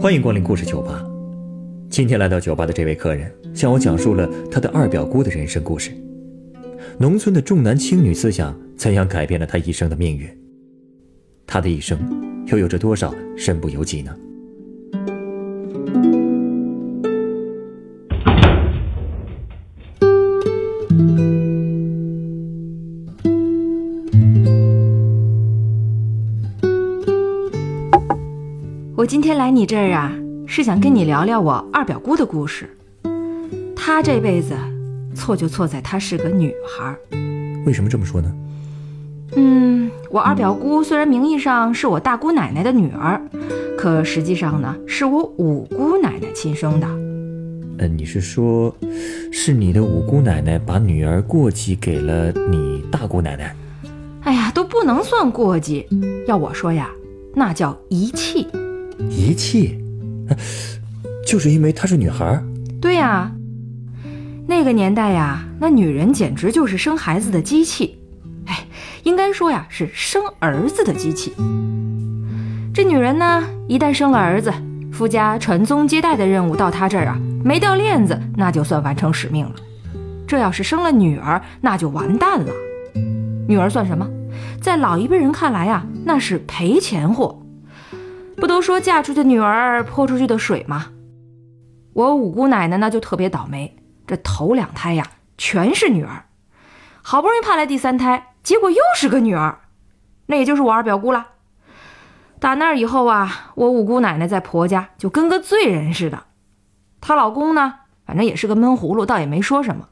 欢迎光临故事酒吧。今天来到酒吧的这位客人向我讲述了他的二表姑的人生故事。农村的重男轻女思想怎样改变了他一生的命运？他的一生又有着多少身不由己呢？我今天来你这儿啊，是想跟你聊聊我二表姑的故事。她这辈子错就错在她是个女孩。为什么这么说呢？嗯，我二表姑虽然名义上是我大姑奶奶的女儿，可实际上呢，是我五姑奶奶亲生的。呃，你是说，是你的五姑奶奶把女儿过继给了你大姑奶奶？哎呀，都不能算过继，要我说呀，那叫遗弃。遗弃，就是因为她是女孩。对呀，那个年代呀，那女人简直就是生孩子的机器。哎，应该说呀，是生儿子的机器。这女人呢，一旦生了儿子，夫家传宗接代的任务到她这儿啊，没掉链子，那就算完成使命了。这要是生了女儿，那就完蛋了。女儿算什么？在老一辈人看来呀，那是赔钱货。不都说嫁出去的女儿泼出去的水吗？我五姑奶奶那就特别倒霉，这头两胎呀全是女儿，好不容易盼来第三胎，结果又是个女儿，那也就是我二表姑了。打那以后啊，我五姑奶奶在婆家就跟个罪人似的，她老公呢，反正也是个闷葫芦，倒也没说什么，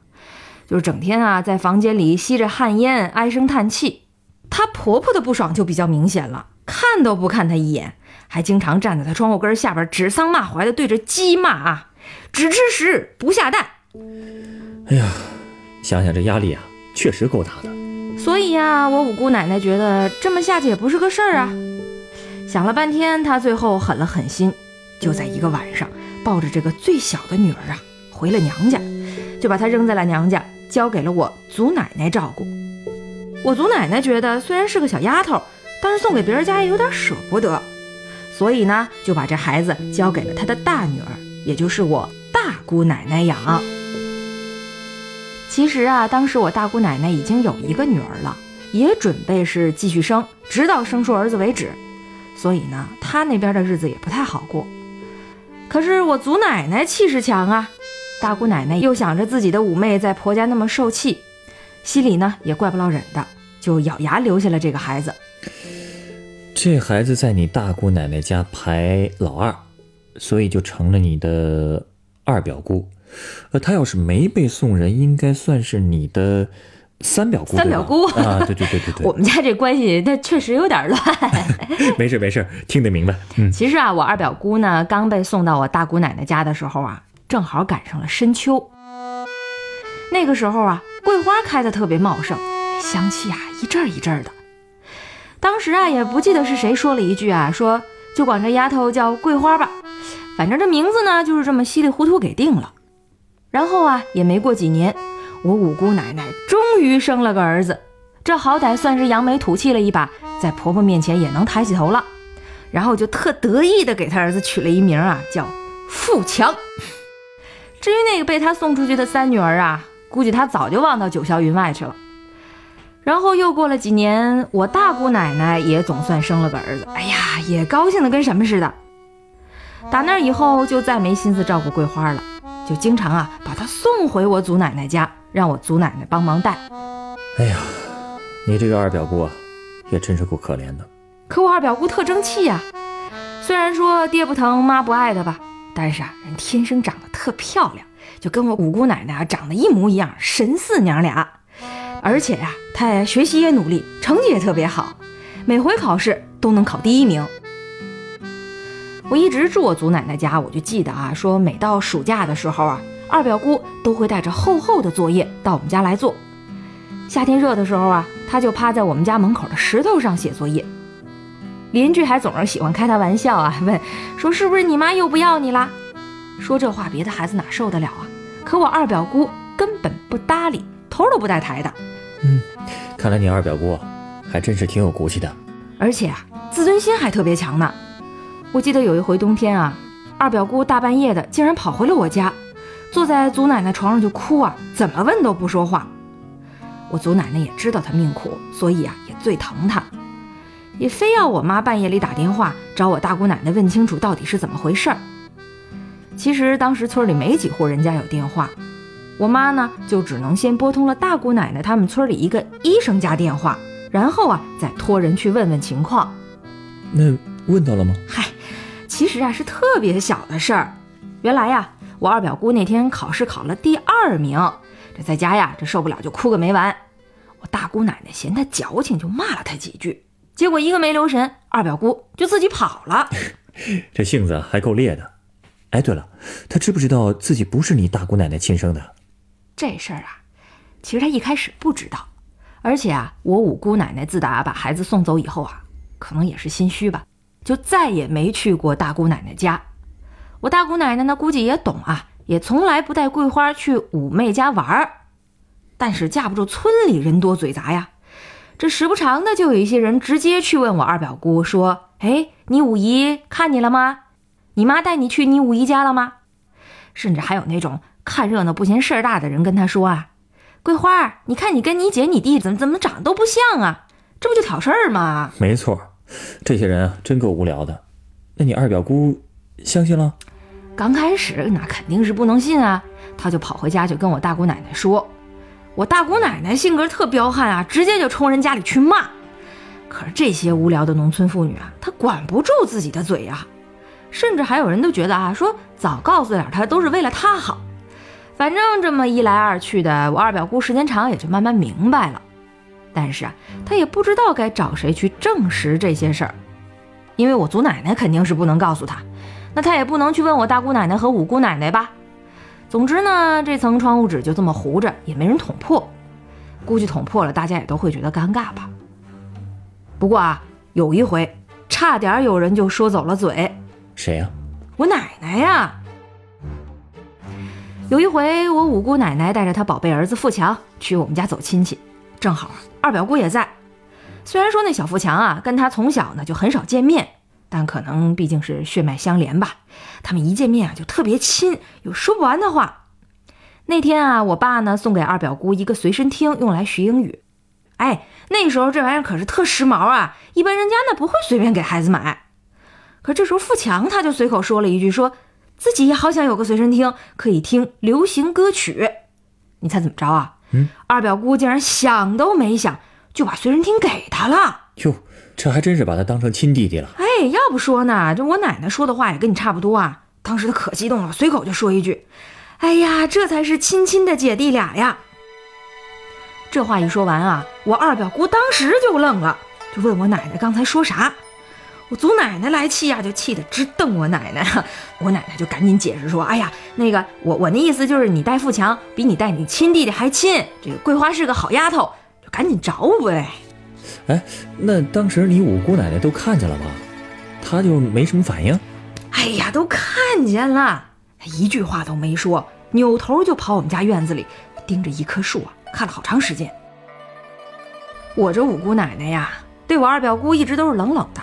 就是整天啊在房间里吸着旱烟，唉声叹气。她婆婆的不爽就比较明显了，看都不看她一眼。还经常站在他窗户根下边指桑骂槐的对着鸡骂啊，只吃食不下蛋。哎呀，想想这压力啊，确实够大的。所以呀，我五姑奶奶觉得这么下去也不是个事儿啊。想了半天，她最后狠了狠心，就在一个晚上，抱着这个最小的女儿啊，回了娘家，就把她扔在了娘家，交给了我祖奶奶照顾。我祖奶奶觉得虽然是个小丫头，但是送给别人家也有点舍不得。所以呢，就把这孩子交给了他的大女儿，也就是我大姑奶奶养。其实啊，当时我大姑奶奶已经有一个女儿了，也准备是继续生，直到生出儿子为止。所以呢，她那边的日子也不太好过。可是我祖奶奶气势强啊，大姑奶奶又想着自己的五妹在婆家那么受气，心里呢也怪不落忍的，就咬牙留下了这个孩子。这孩子在你大姑奶奶家排老二，所以就成了你的二表姑。呃，他要是没被送人，应该算是你的三表姑。三表姑啊，对对对对对。我们家这关系，那确实有点乱。没事没事，听得明白。嗯，其实啊，我二表姑呢，刚被送到我大姑奶奶家的时候啊，正好赶上了深秋。那个时候啊，桂花开的特别茂盛，香气啊一阵一阵的。当时啊，也不记得是谁说了一句啊，说就管这丫头叫桂花吧，反正这名字呢就是这么稀里糊涂给定了。然后啊，也没过几年，我五姑奶奶终于生了个儿子，这好歹算是扬眉吐气了一把，在婆婆面前也能抬起头了。然后就特得意的给他儿子取了一名啊，叫富强。至于那个被他送出去的三女儿啊，估计他早就忘到九霄云外去了。然后又过了几年，我大姑奶奶也总算生了个儿子，哎呀，也高兴的跟什么似的。打那以后就再没心思照顾桂花了，就经常啊把她送回我祖奶奶家，让我祖奶奶帮忙带。哎呀，你这个二表姑啊，也真是够可怜的。可我二表姑特争气呀，虽然说爹不疼妈不爱的吧，但是啊人天生长得特漂亮，就跟我五姑奶奶啊长得一模一样，神似娘俩。而且呀，他学习也努力，成绩也特别好，每回考试都能考第一名。我一直住我祖奶奶家，我就记得啊，说每到暑假的时候啊，二表姑都会带着厚厚的作业到我们家来做。夏天热的时候啊，她就趴在我们家门口的石头上写作业。邻居还总是喜欢开她玩笑啊，问说是不是你妈又不要你啦？说这话别的孩子哪受得了啊？可我二表姑根本不搭理，头都不带抬的。嗯，看来你二表姑还真是挺有骨气的。而且啊，自尊心还特别强呢。我记得有一回冬天啊，二表姑大半夜的竟然跑回了我家，坐在祖奶奶床上就哭啊，怎么问都不说话。我祖奶奶也知道她命苦，所以啊也最疼她，也非要我妈半夜里打电话找我大姑奶奶问清楚到底是怎么回事儿。其实当时村里没几户人家有电话，我妈呢就只能先拨通了大姑奶奶他们村里一个医生家电话，然后啊再托人去问问情况。那问到了吗？嗨，其实啊是特别小的事儿。原来呀，我二表姑那天考试考了第二名，这在家呀这受不了就哭个没完。我大姑奶奶嫌她矫情，就骂了她几句，结果一个没留神，二表姑就自己跑了。这性子还够烈的。哎，对了，她知不知道自己不是你大姑奶奶亲生的？这事儿啊，其实他一开始不知道，而且啊，我五姑奶奶自打把孩子送走以后啊，可能也是心虚吧，就再也没去过大姑奶奶家。我大姑奶奶呢，估计也懂啊，也从来不带桂花去五妹家玩儿。但是架不住村里人多嘴杂呀，这时不常的就有一些人直接去问我二表姑说：“哎，你五姨看你了吗？你妈带你去你五姨家了吗？”甚至还有那种看热闹不嫌事儿大的人跟他说啊：“桂花，你看你跟你姐、你弟怎么怎么长得都不像啊，这不就挑事儿吗？”没错，这些人啊，真够无聊的。那你二表姑相信了？刚开始那肯定是不能信啊，他就跑回家就跟我大姑奶奶说。我大姑奶奶性格特彪悍啊，直接就冲人家里去骂。可是这些无聊的农村妇女啊，她管不住自己的嘴呀。甚至还有人都觉得啊，说早告诉点她都是为了她好。反正这么一来二去的，我二表姑时间长也就慢慢明白了。但是啊，她也不知道该找谁去证实这些事儿，因为我祖奶奶肯定是不能告诉她，那她也不能去问我大姑奶奶和五姑奶奶吧。总之呢，这层窗户纸就这么糊着，也没人捅破。估计捅破了，大家也都会觉得尴尬吧。不过啊，有一回，差点有人就说走了嘴。谁呀？我奶奶呀。有一回，我五姑奶奶带着她宝贝儿子富强去我们家走亲戚，正好二表姑也在。虽然说那小富强啊，跟他从小呢就很少见面。但可能毕竟是血脉相连吧，他们一见面啊就特别亲，有说不完的话。那天啊，我爸呢送给二表姑一个随身听，用来学英语。哎，那时候这玩意儿可是特时髦啊，一般人家呢不会随便给孩子买。可这时候富强他就随口说了一句，说自己也好想有个随身听，可以听流行歌曲。你猜怎么着啊？嗯，二表姑竟然想都没想就把随身听给他了。哟。这还真是把他当成亲弟弟了。哎，要不说呢，这我奶奶说的话也跟你差不多啊。当时他可激动了，随口就说一句：“哎呀，这才是亲亲的姐弟俩呀。”这话一说完啊，我二表姑当时就愣了，就问我奶奶刚才说啥。我祖奶奶来气呀，就气得直瞪我奶奶。我奶奶就赶紧解释说：“哎呀，那个我我那意思就是你带富强比你带你亲弟弟还亲。这个桂花是个好丫头，就赶紧找我呗。”哎，那当时你五姑奶奶都看见了吗？她就没什么反应。哎呀，都看见了，一句话都没说，扭头就跑我们家院子里，盯着一棵树啊，看了好长时间。我这五姑奶奶呀，对我二表姑一直都是冷冷的，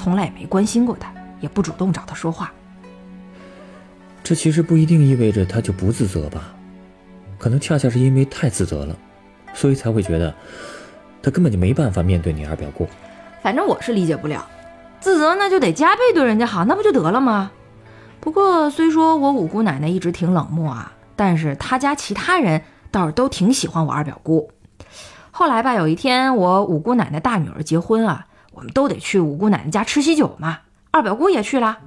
从来也没关心过他，也不主动找他说话。这其实不一定意味着他就不自责吧？可能恰恰是因为太自责了，所以才会觉得。他根本就没办法面对你二表姑，反正我是理解不了，自责那就得加倍对人家好，那不就得了吗？不过虽说我五姑奶奶一直挺冷漠啊，但是她家其他人倒是都挺喜欢我二表姑。后来吧，有一天我五姑奶奶大女儿结婚啊，我们都得去五姑奶奶家吃喜酒嘛，二表姑也去了。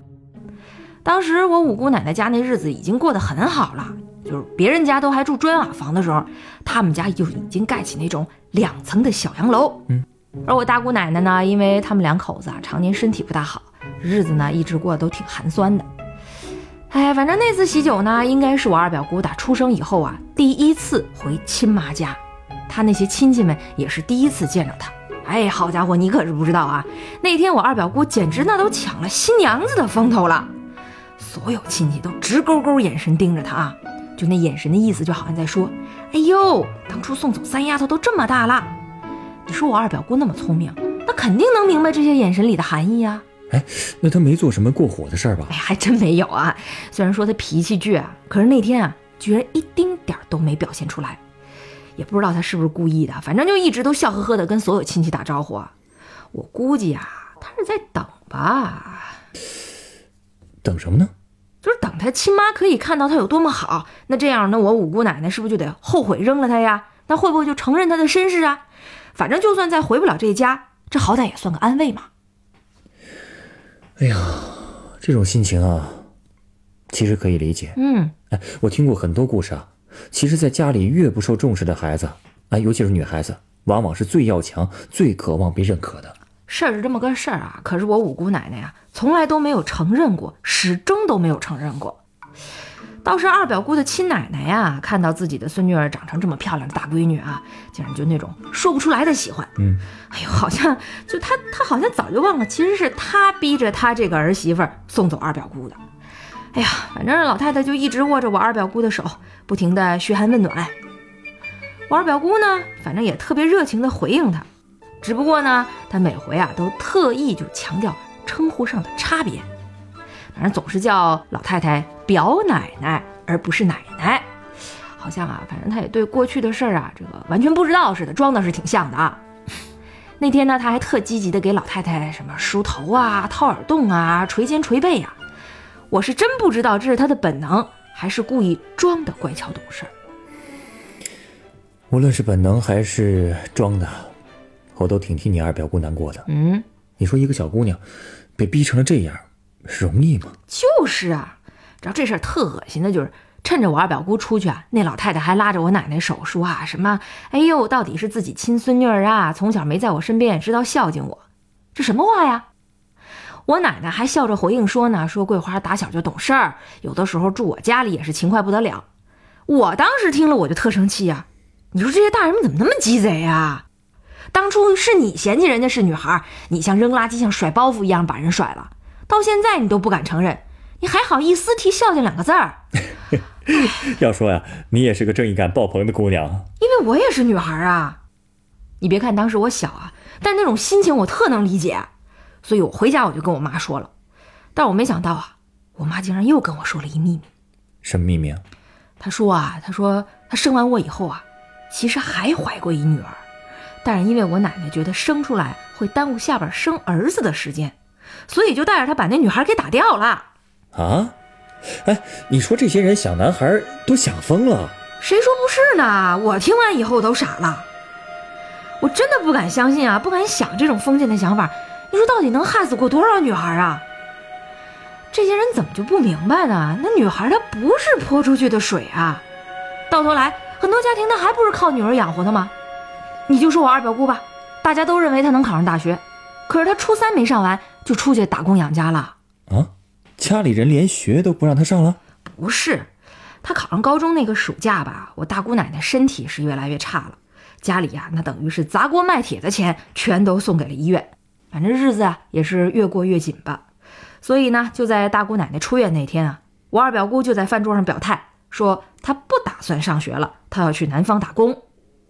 当时我五姑奶奶家那日子已经过得很好了。就是别人家都还住砖瓦房的时候，他们家就已经盖起那种两层的小洋楼。嗯，而我大姑奶奶呢，因为他们两口子啊常年身体不大好，日子呢一直过得都挺寒酸的。哎，反正那次喜酒呢，应该是我二表姑打出生以后啊第一次回亲妈家，她那些亲戚们也是第一次见着她。哎，好家伙，你可是不知道啊，那天我二表姑简直那都抢了新娘子的风头了，所有亲戚都直勾勾眼神盯着她啊。就那眼神的意思，就好像在说：“哎呦，当初送走三丫头都这么大了。”你说我二表姑那么聪明，那肯定能明白这些眼神里的含义啊。哎，那她没做什么过火的事儿吧？哎，还真没有啊。虽然说她脾气倔啊，可是那天啊，居然一丁点儿都没表现出来。也不知道他是不是故意的，反正就一直都笑呵呵的跟所有亲戚打招呼。我估计啊，他是在等吧。等什么呢？就是等他亲妈可以看到他有多么好。那这样，那我五姑奶奶是不是就得后悔扔了他呀？那会不会就承认他的身世啊？反正就算再回不了这家，这好歹也算个安慰嘛。哎呀，这种心情啊，其实可以理解。嗯，哎，我听过很多故事啊。其实，在家里越不受重视的孩子，啊，尤其是女孩子，往往是最要强、最渴望被认可的。事儿是这么个事儿啊，可是我五姑奶奶呀，从来都没有承认过，始终都没有承认过。倒是二表姑的亲奶奶呀，看到自己的孙女儿长成这么漂亮的大闺女啊，竟然就那种说不出来的喜欢。嗯，哎呦，好像就她，她好像早就忘了，其实是她逼着她这个儿媳妇送走二表姑的。哎呀，反正老太太就一直握着我二表姑的手，不停的嘘寒问暖。我二表姑呢，反正也特别热情的回应她，只不过呢，她每回啊都特意就强调称呼上的差别。反正总是叫老太太表奶奶，而不是奶奶，好像啊，反正她也对过去的事儿啊，这个完全不知道似的，装的是挺像的啊。那天呢，她还特积极的给老太太什么梳头啊、掏耳洞啊、捶肩捶背呀，我是真不知道这是他的本能，还是故意装的乖巧懂事。无论是本能还是装的，我都挺替你二表姑难过的。嗯，你说一个小姑娘被逼成了这样。容易吗？就是啊，知道这事儿特恶心的，就是趁着我二表姑出去啊，那老太太还拉着我奶奶手说啊什么，哎呦，到底是自己亲孙女儿啊，从小没在我身边，也知道孝敬我，这什么话呀？我奶奶还笑着回应说呢，说桂花打小就懂事儿，有的时候住我家里也是勤快不得了。我当时听了我就特生气呀，你说这些大人们怎么那么鸡贼呀？当初是你嫌弃人家是女孩，你像扔垃圾像甩包袱一样把人甩了。到现在你都不敢承认，你还好意思提孝敬两个字儿？要说呀，你也是个正义感爆棚的姑娘，因为我也是女孩啊。你别看当时我小啊，但那种心情我特能理解，所以我回家我就跟我妈说了。但我没想到啊，我妈竟然又跟我说了一秘密。什么秘密啊？她说啊，她说她生完我以后啊，其实还怀过一女儿，但是因为我奶奶觉得生出来会耽误下边生儿子的时间。所以就带着她把那女孩给打掉了啊！哎，你说这些人想男孩都想疯了？谁说不是呢？我听完以后都傻了，我真的不敢相信啊，不敢想这种封建的想法。你说到底能害死过多少女孩啊？这些人怎么就不明白呢？那女孩她不是泼出去的水啊！到头来，很多家庭她还不是靠女儿养活的吗？你就说我二表姑吧，大家都认为她能考上大学，可是她初三没上完。就出去打工养家了啊！家里人连学都不让她上了？不是，她考上高中那个暑假吧，我大姑奶奶身体是越来越差了，家里呀那等于是砸锅卖铁的钱全都送给了医院，反正日子啊也是越过越紧吧。所以呢，就在大姑奶奶出院那天啊，我二表姑就在饭桌上表态说，她不打算上学了，她要去南方打工。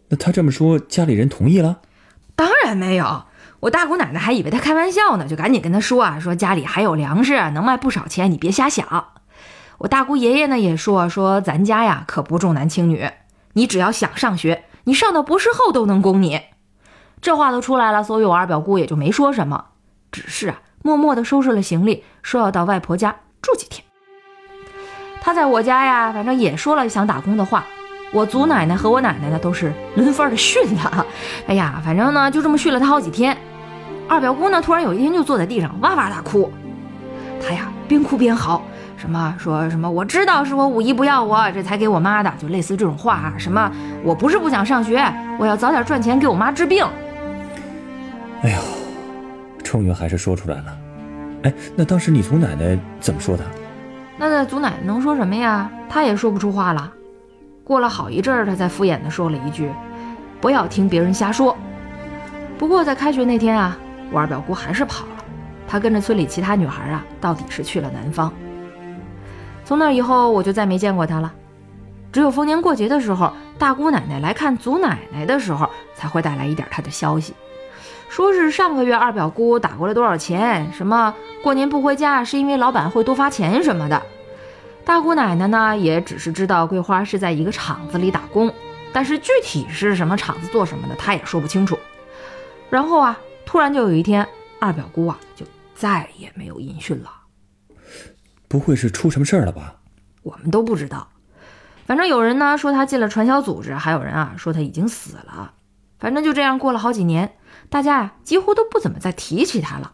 那她这么说，家里人同意了？当然没有。我大姑奶奶还以为她开玩笑呢，就赶紧跟她说啊，说家里还有粮食，能卖不少钱，你别瞎想。我大姑爷爷呢也说，说咱家呀可不重男轻女，你只要想上学，你上到博士后都能供你。这话都出来了，所以我二表姑也就没说什么，只是啊默默地收拾了行李，说要到外婆家住几天。他在我家呀，反正也说了想打工的话。我祖奶奶和我奶奶呢都是轮番的训他，哎呀，反正呢就这么训了他好几天。二表姑呢，突然有一天就坐在地上哇哇大哭，她呀边哭边嚎，什么说什么我知道是我五姨不要我，这才给我妈的，就类似这种话啊。什么我不是不想上学，我要早点赚钱给我妈治病。哎呦，终于还是说出来了。哎，那当时你祖奶奶怎么说的？那那祖奶奶能说什么呀？她也说不出话了。过了好一阵儿，她才敷衍地说了一句：“不要听别人瞎说。”不过在开学那天啊。我二表姑还是跑了，她跟着村里其他女孩啊，到底是去了南方。从那以后，我就再没见过她了。只有逢年过节的时候，大姑奶奶来看祖奶奶的时候，才会带来一点她的消息，说是上个月二表姑打过来多少钱，什么过年不回家是因为老板会多发钱什么的。大姑奶奶呢，也只是知道桂花是在一个厂子里打工，但是具体是什么厂子做什么的，她也说不清楚。然后啊，突然就有一天，二表姑啊就再也没有音讯了。不会是出什么事儿了吧？我们都不知道。反正有人呢说她进了传销组织，还有人啊说她已经死了。反正就这样过了好几年，大家呀几乎都不怎么再提起他了。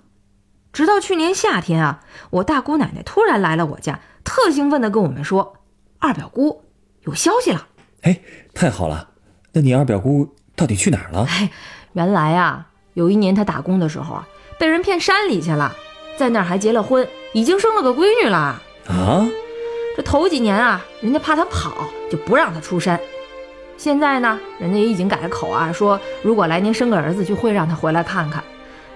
直到去年夏天啊，我大姑奶奶突然来了我家，特兴奋地跟我们说，二表姑有消息了。哎，太好了！那你二表姑到底去哪儿了？哎，原来啊，有一年她打工的时候啊，被人骗山里去了，在那儿还结了婚，已经生了个闺女了。啊？这头几年啊，人家怕她跑，就不让她出山。现在呢，人家也已经改了口啊，说如果来年生个儿子，就会让他回来看看。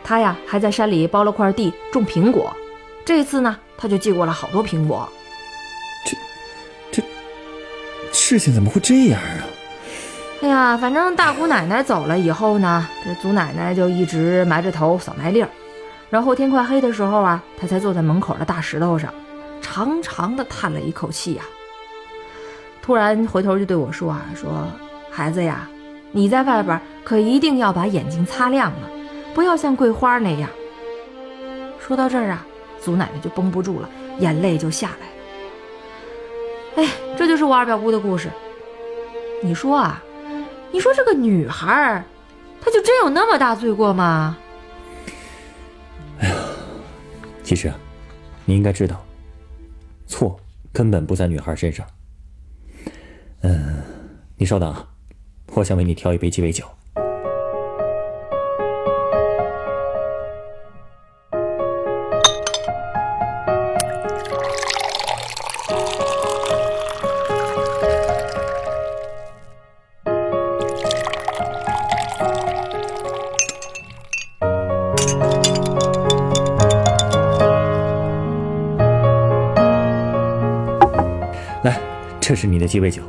他呀，还在山里包了块地种苹果。这次呢，他就寄过了好多苹果。这，这事情怎么会这样啊？哎呀，反正大姑奶奶走了以后呢，这祖奶奶就一直埋着头扫麦粒儿。然后天快黑的时候啊，她才坐在门口的大石头上。长长的叹了一口气呀，突然回头就对我说：“啊，说孩子呀，你在外边可一定要把眼睛擦亮了，不要像桂花那样。”说到这儿啊，祖奶奶就绷不住了，眼泪就下来了。哎，这就是我二表姑的故事。你说啊，你说这个女孩，她就真有那么大罪过吗？哎呀，其实啊，你应该知道。错，根本不在女孩身上。嗯，你稍等，我想为你调一杯鸡尾酒。来这是你的鸡尾酒，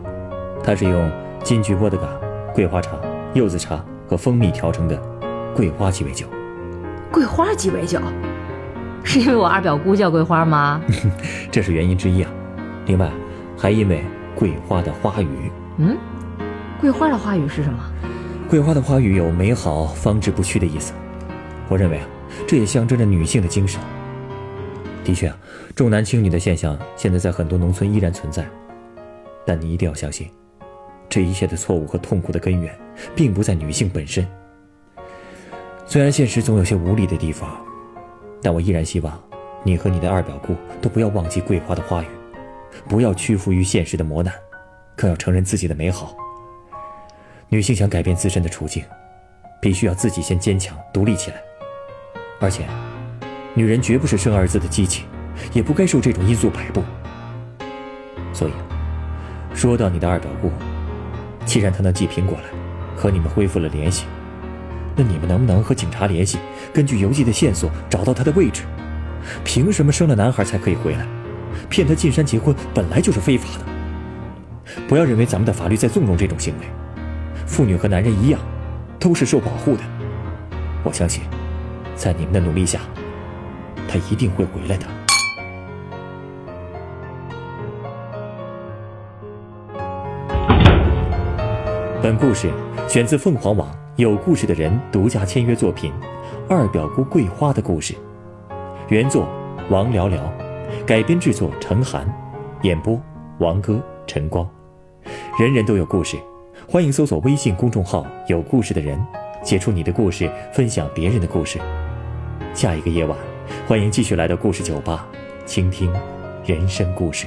它是用金桔波德嘎、桂花茶、柚子茶和蜂蜜调成的桂花鸡尾酒。桂花鸡尾酒，是因为我二表姑叫桂花吗？这是原因之一啊。另外，还因为桂花的花语。嗯，桂花的花语是什么？桂花的花语有美好、方志不屈的意思。我认为啊，这也象征着女性的精神。的确啊，重男轻女的现象现在在很多农村依然存在。但你一定要相信，这一切的错误和痛苦的根源，并不在女性本身。虽然现实总有些无力的地方，但我依然希望你和你的二表姑都不要忘记桂花的花语，不要屈服于现实的磨难，更要承认自己的美好。女性想改变自身的处境，必须要自己先坚强独立起来。而且，女人绝不是生儿子的机器，也不该受这种因素摆布。所以。说到你的二表姑，既然他能寄苹果来，和你们恢复了联系，那你们能不能和警察联系，根据邮寄的线索找到他的位置？凭什么生了男孩才可以回来？骗他进山结婚本来就是非法的。不要认为咱们的法律在纵容这种行为，妇女和男人一样，都是受保护的。我相信，在你们的努力下，他一定会回来的。本故事选自凤凰网有故事的人独家签约作品《二表姑桂花的故事》，原作王聊聊，改编制作陈寒，演播王哥陈光。人人都有故事，欢迎搜索微信公众号“有故事的人”，写出你的故事，分享别人的故事。下一个夜晚，欢迎继续来到故事酒吧，倾听人生故事。